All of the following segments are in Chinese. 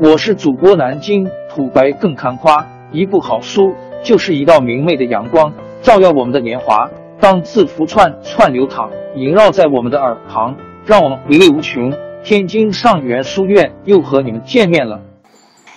我是主播南京土白更看花，一部好书就是一道明媚的阳光，照耀我们的年华。当字符串串流淌，萦绕在我们的耳旁，让我们回味无穷。天津上元书院又和你们见面了。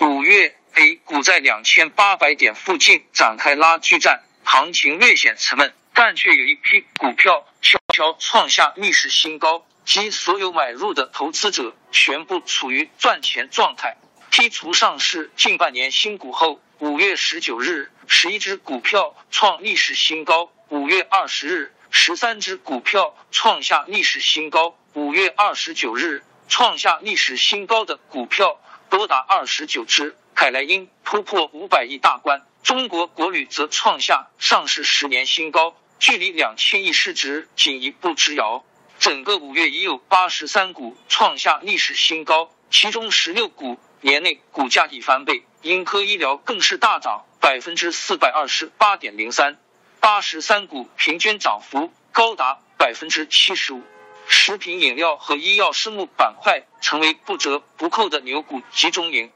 五月 A 股在两千八百点附近展开拉锯战，行情略显沉闷，但却有一批股票悄悄创下历史新高，及所有买入的投资者全部处于赚钱状态。剔除上市近半年新股后，五月十九日，十一只股票创历史新高；五月二十日，十三只股票创下历史新高；五月二十九日。创下历史新高的股票多达二十九只，凯莱因突破五百亿大关，中国国旅则创下上市十年新高，距离两千亿市值仅一步之遥。整个五月已有八十三股创下历史新高，其中十六股年内股价已翻倍，英科医疗更是大涨百分之四百二十八点零三，八十三股平均涨幅高达百分之七十五。食品饮料和医药生物板块成为不折不扣的牛股集中营。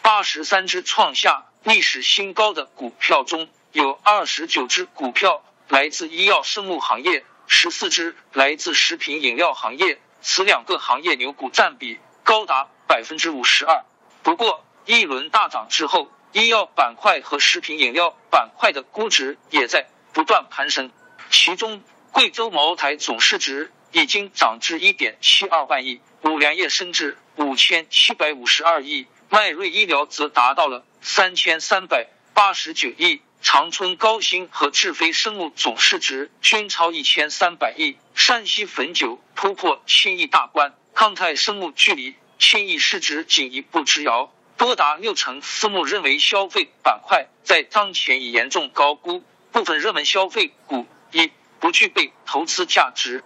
八十三只创下历史新高的股票中，有二十九只股票来自医药生物行业，十四只来自食品饮料行业。此两个行业牛股占比高达百分之五十二。不过，一轮大涨之后，医药板块和食品饮料板块的估值也在不断攀升。其中，贵州茅台总市值。已经涨至一点七二万亿，五粮液升至五千七百五十二亿，迈瑞医疗则达到了三千三百八十九亿，长春高新和智飞生物总市值均超一千三百亿，山西汾酒突破千亿大关，康泰生物距离千亿市值仅一步之遥。多达六成私募认为消费板块在当前已严重高估，部分热门消费股已不具备投资价值。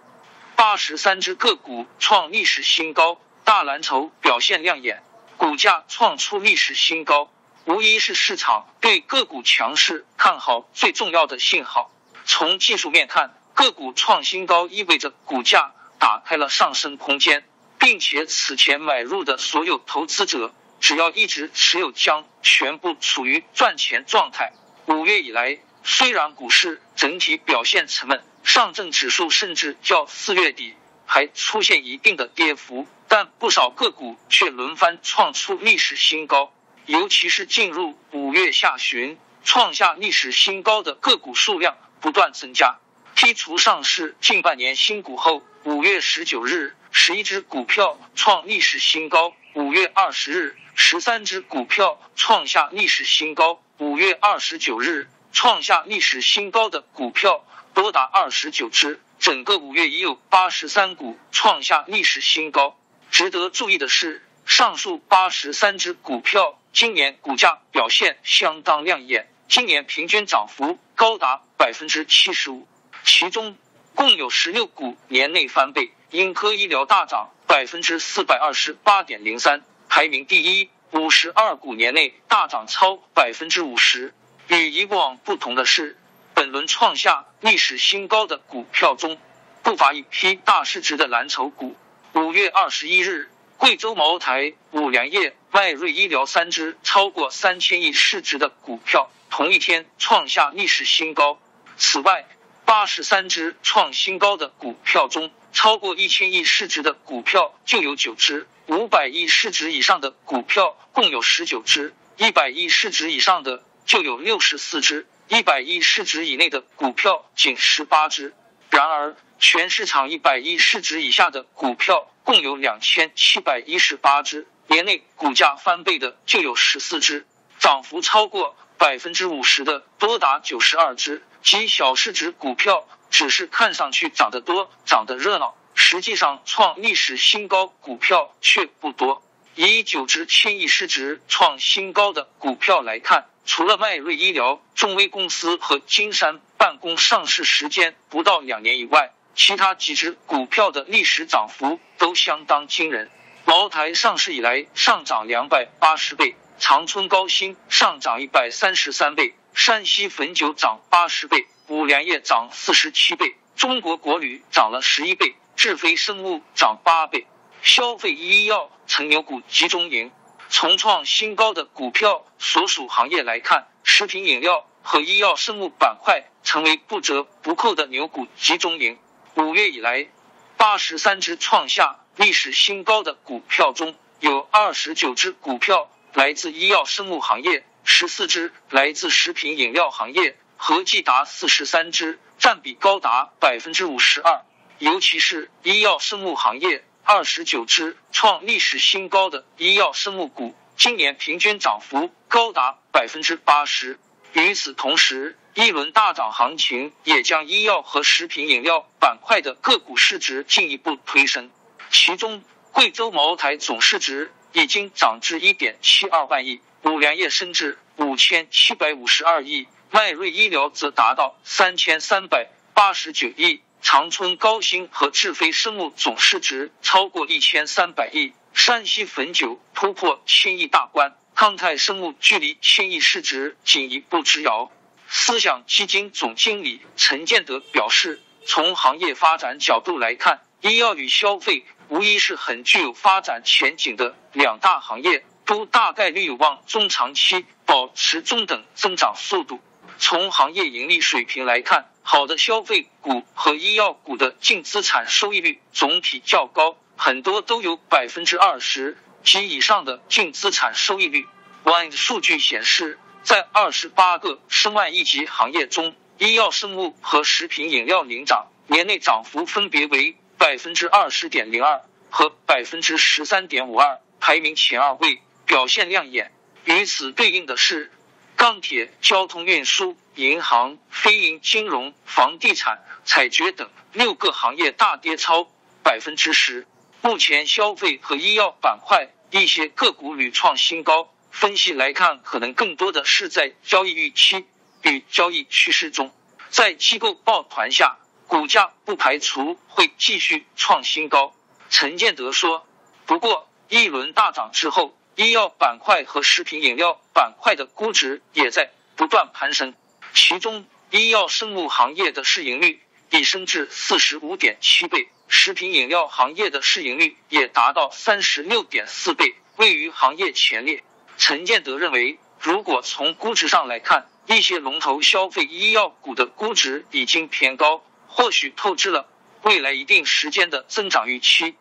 八十三只个股创历史新高，大蓝筹表现亮眼，股价创出历史新高，无疑是市场对个股强势看好最重要的信号。从技术面看，个股创新高意味着股价打开了上升空间，并且此前买入的所有投资者只要一直持有，将全部处于赚钱状态。五月以来，虽然股市整体表现沉闷。上证指数甚至较四月底还出现一定的跌幅，但不少个股却轮番创出历史新高。尤其是进入五月下旬，创下历史新高的个股数量不断增加。剔除上市近半年新股后，五月十九日，十一只股票创历史新高；五月二十日，十三只股票创下历史新高；五月二十九日，创下历史新高的股票。多达二十九只，整个五月已有八十三股创下历史新高。值得注意的是，上述八十三只股票今年股价表现相当亮眼，今年平均涨幅高达百分之七十五，其中共有十六股年内翻倍。英科医疗大涨百分之四百二十八点零三，排名第一；五十二股年内大涨超百分之五十。与以往不同的是。本轮创下历史新高的股票中，不乏一批大市值的蓝筹股。五月二十一日，贵州茅台、五粮液、迈瑞医疗三只超过三千亿市值的股票，同一天创下历史新高。此外，八十三只创新高的股票中，超过一千亿市值的股票就有九只，五百亿市值以上的股票共有十九只，一百亿市值以上的就有六十四只。一百亿市值以内的股票仅十八只，然而全市场一百亿市值以下的股票共有两千七百一十八只，年内股价翻倍的就有十四只，涨幅超过百分之五十的多达九十二只。及小市值股票只是看上去涨得多、涨得热闹，实际上创历史新高股票却不多。以九只千亿市值创新高的股票来看。除了迈瑞医疗、众威公司和金山办公上市时间不到两年以外，其他几只股票的历史涨幅都相当惊人。茅台上市以来上涨两百八十倍，长春高新上涨一百三十三倍，山西汾酒涨八十倍，五粮液涨四十七倍，中国国旅涨了十一倍，智飞生物涨八倍。消费医药成牛股集中营。从创新高的股票所属行业来看，食品饮料和医药生物板块成为不折不扣的牛股集中营。五月以来，八十三只创下历史新高的股票中，有二十九只股票来自医药生物行业，十四只来自食品饮料行业，合计达四十三只，占比高达百分之五十二。尤其是医药生物行业。二十九只创历史新高的医药生物股，今年平均涨幅高达百分之八十。与此同时，一轮大涨行情也将医药和食品饮料板块的个股市值进一步推升。其中，贵州茅台总市值已经涨至一点七二万亿，五粮液升至五千七百五十二亿，迈瑞医疗则达到三千三百八十九亿。长春高新和智飞生物总市值超过一千三百亿，山西汾酒突破千亿大关，康泰生物距离千亿市值仅一步之遥。思想基金总经理陈建德表示，从行业发展角度来看，医药与消费无疑是很具有发展前景的两大行业，都大概率有望中长期保持中等增长速度。从行业盈利水平来看，好的消费股和医药股的净资产收益率总体较高，很多都有百分之二十及以上的净资产收益率。One 数据显示，在二十八个申万亿级行业中，医药生物和食品饮料领涨，年内涨幅分别为百分之二十点零二和百分之十三点五二，排名前二位，表现亮眼。与此对应的是。钢铁、交通运输、银行、非银金融、房地产、采掘等六个行业大跌超百分之十。目前消费和医药板块一些个股屡创新高，分析来看，可能更多的是在交易预期与交易趋势中。在机构抱团下，股价不排除会继续创新高。陈建德说：“不过一轮大涨之后。”医药板块和食品饮料板块的估值也在不断攀升，其中医药生物行业的市盈率已升至四十五点七倍，食品饮料行业的市盈率也达到三十六点四倍，位于行业前列。陈建德认为，如果从估值上来看，一些龙头消费医药股的估值已经偏高，或许透支了未来一定时间的增长预期。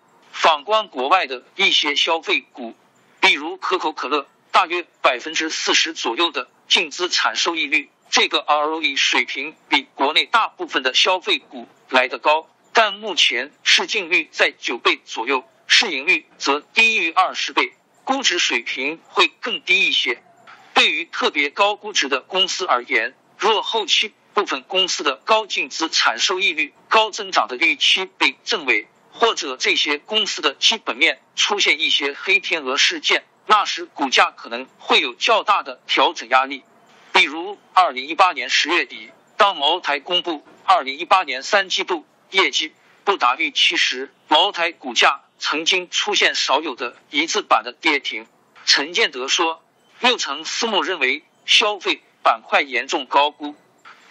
反观国外的一些消费股。比如可口可乐，大约百分之四十左右的净资产收益率，这个 ROE 水平比国内大部分的消费股来得高，但目前市净率在九倍左右，市盈率则低于二十倍，估值水平会更低一些。对于特别高估值的公司而言，若后期部分公司的高净资产收益率、高增长的预期被证伪。或者这些公司的基本面出现一些黑天鹅事件，那时股价可能会有较大的调整压力。比如，二零一八年十月底，当茅台公布二零一八年三季度业绩不达预期时，茅台股价曾经出现少有的一字板的跌停。陈建德说，六成私募认为消费板块严重高估，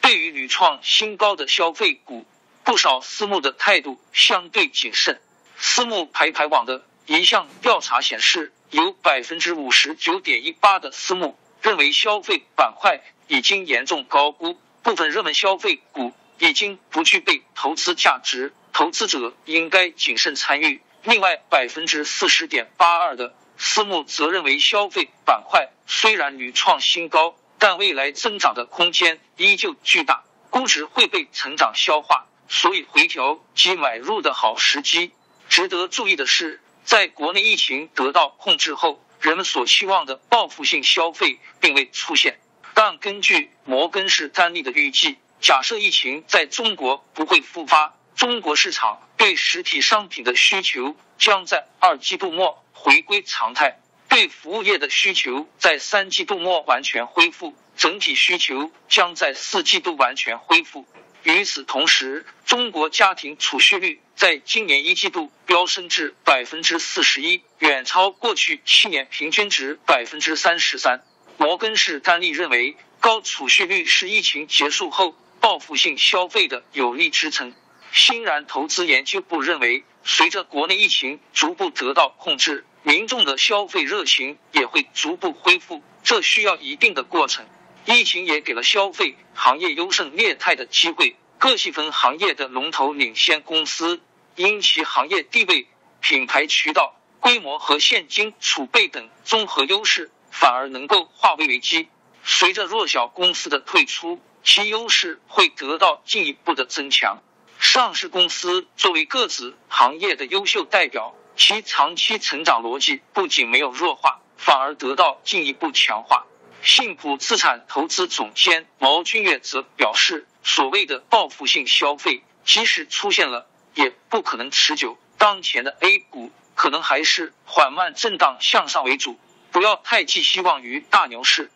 对于屡创新高的消费股。不少私募的态度相对谨慎。私募排排网的一项调查显示，有百分之五十九点一八的私募认为消费板块已经严重高估，部分热门消费股已经不具备投资价值，投资者应该谨慎参与。另外，百分之四十点八二的私募则认为消费板块虽然屡创新高，但未来增长的空间依旧巨大，估值会被成长消化。所以回调及买入的好时机。值得注意的是，在国内疫情得到控制后，人们所期望的报复性消费并未出现。但根据摩根士丹利的预计，假设疫情在中国不会复发，中国市场对实体商品的需求将在二季度末回归常态，对服务业的需求在三季度末完全恢复，整体需求将在四季度完全恢复。与此同时，中国家庭储蓄率在今年一季度飙升至百分之四十一，远超过去七年平均值百分之三十三。摩根士丹利认为，高储蓄率是疫情结束后报复性消费的有力支撑。欣然投资研究部认为，随着国内疫情逐步得到控制，民众的消费热情也会逐步恢复，这需要一定的过程。疫情也给了消费行业优胜劣汰的机会，各细分行业的龙头领先公司因其行业地位、品牌渠道。规模和现金储备等综合优势，反而能够化危为机。随着弱小公司的退出，其优势会得到进一步的增强。上市公司作为各自行业的优秀代表，其长期成长逻辑不仅没有弱化，反而得到进一步强化。信普资产投资总监毛俊月则表示：“所谓的报复性消费，即使出现了，也不可能持久。当前的 A 股。”可能还是缓慢震荡向上为主，不要太寄希望于大牛市。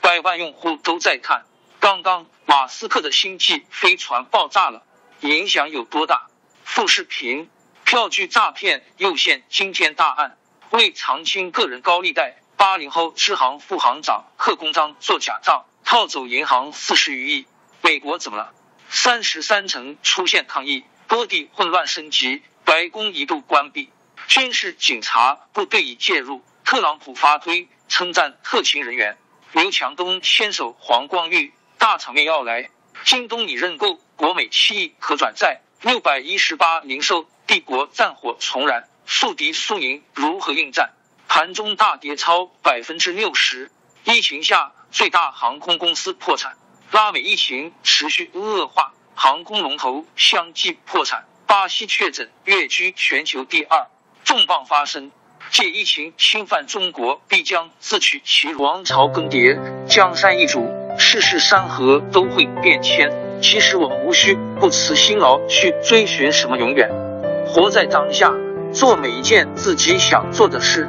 百万用户都在看，刚刚马斯克的星际飞船爆炸了，影响有多大？副视频：票据诈骗又现惊天大案，为偿清个人高利贷，八零后支行副行长刻公章做假账，套走银行四十余亿。美国怎么了？三十三城出现抗议，多地混乱升级，白宫一度关闭。军事警察部队已介入，特朗普发推称赞特勤人员。刘强东牵手黄光裕，大场面要来。京东拟认购国美七亿可转债，六百一十八零售帝国战火重燃，宿敌苏宁如何应战？盘中大跌超百分之六十，疫情下最大航空公司破产，拉美疫情持续恶化，航空龙头相继破产，巴西确诊跃居全球第二。重磅发生，借疫情侵犯中国，必将自取其王朝更迭，江山易主，世事山河都会变迁。其实我们无需不辞辛劳去追寻什么永远，活在当下，做每一件自己想做的事，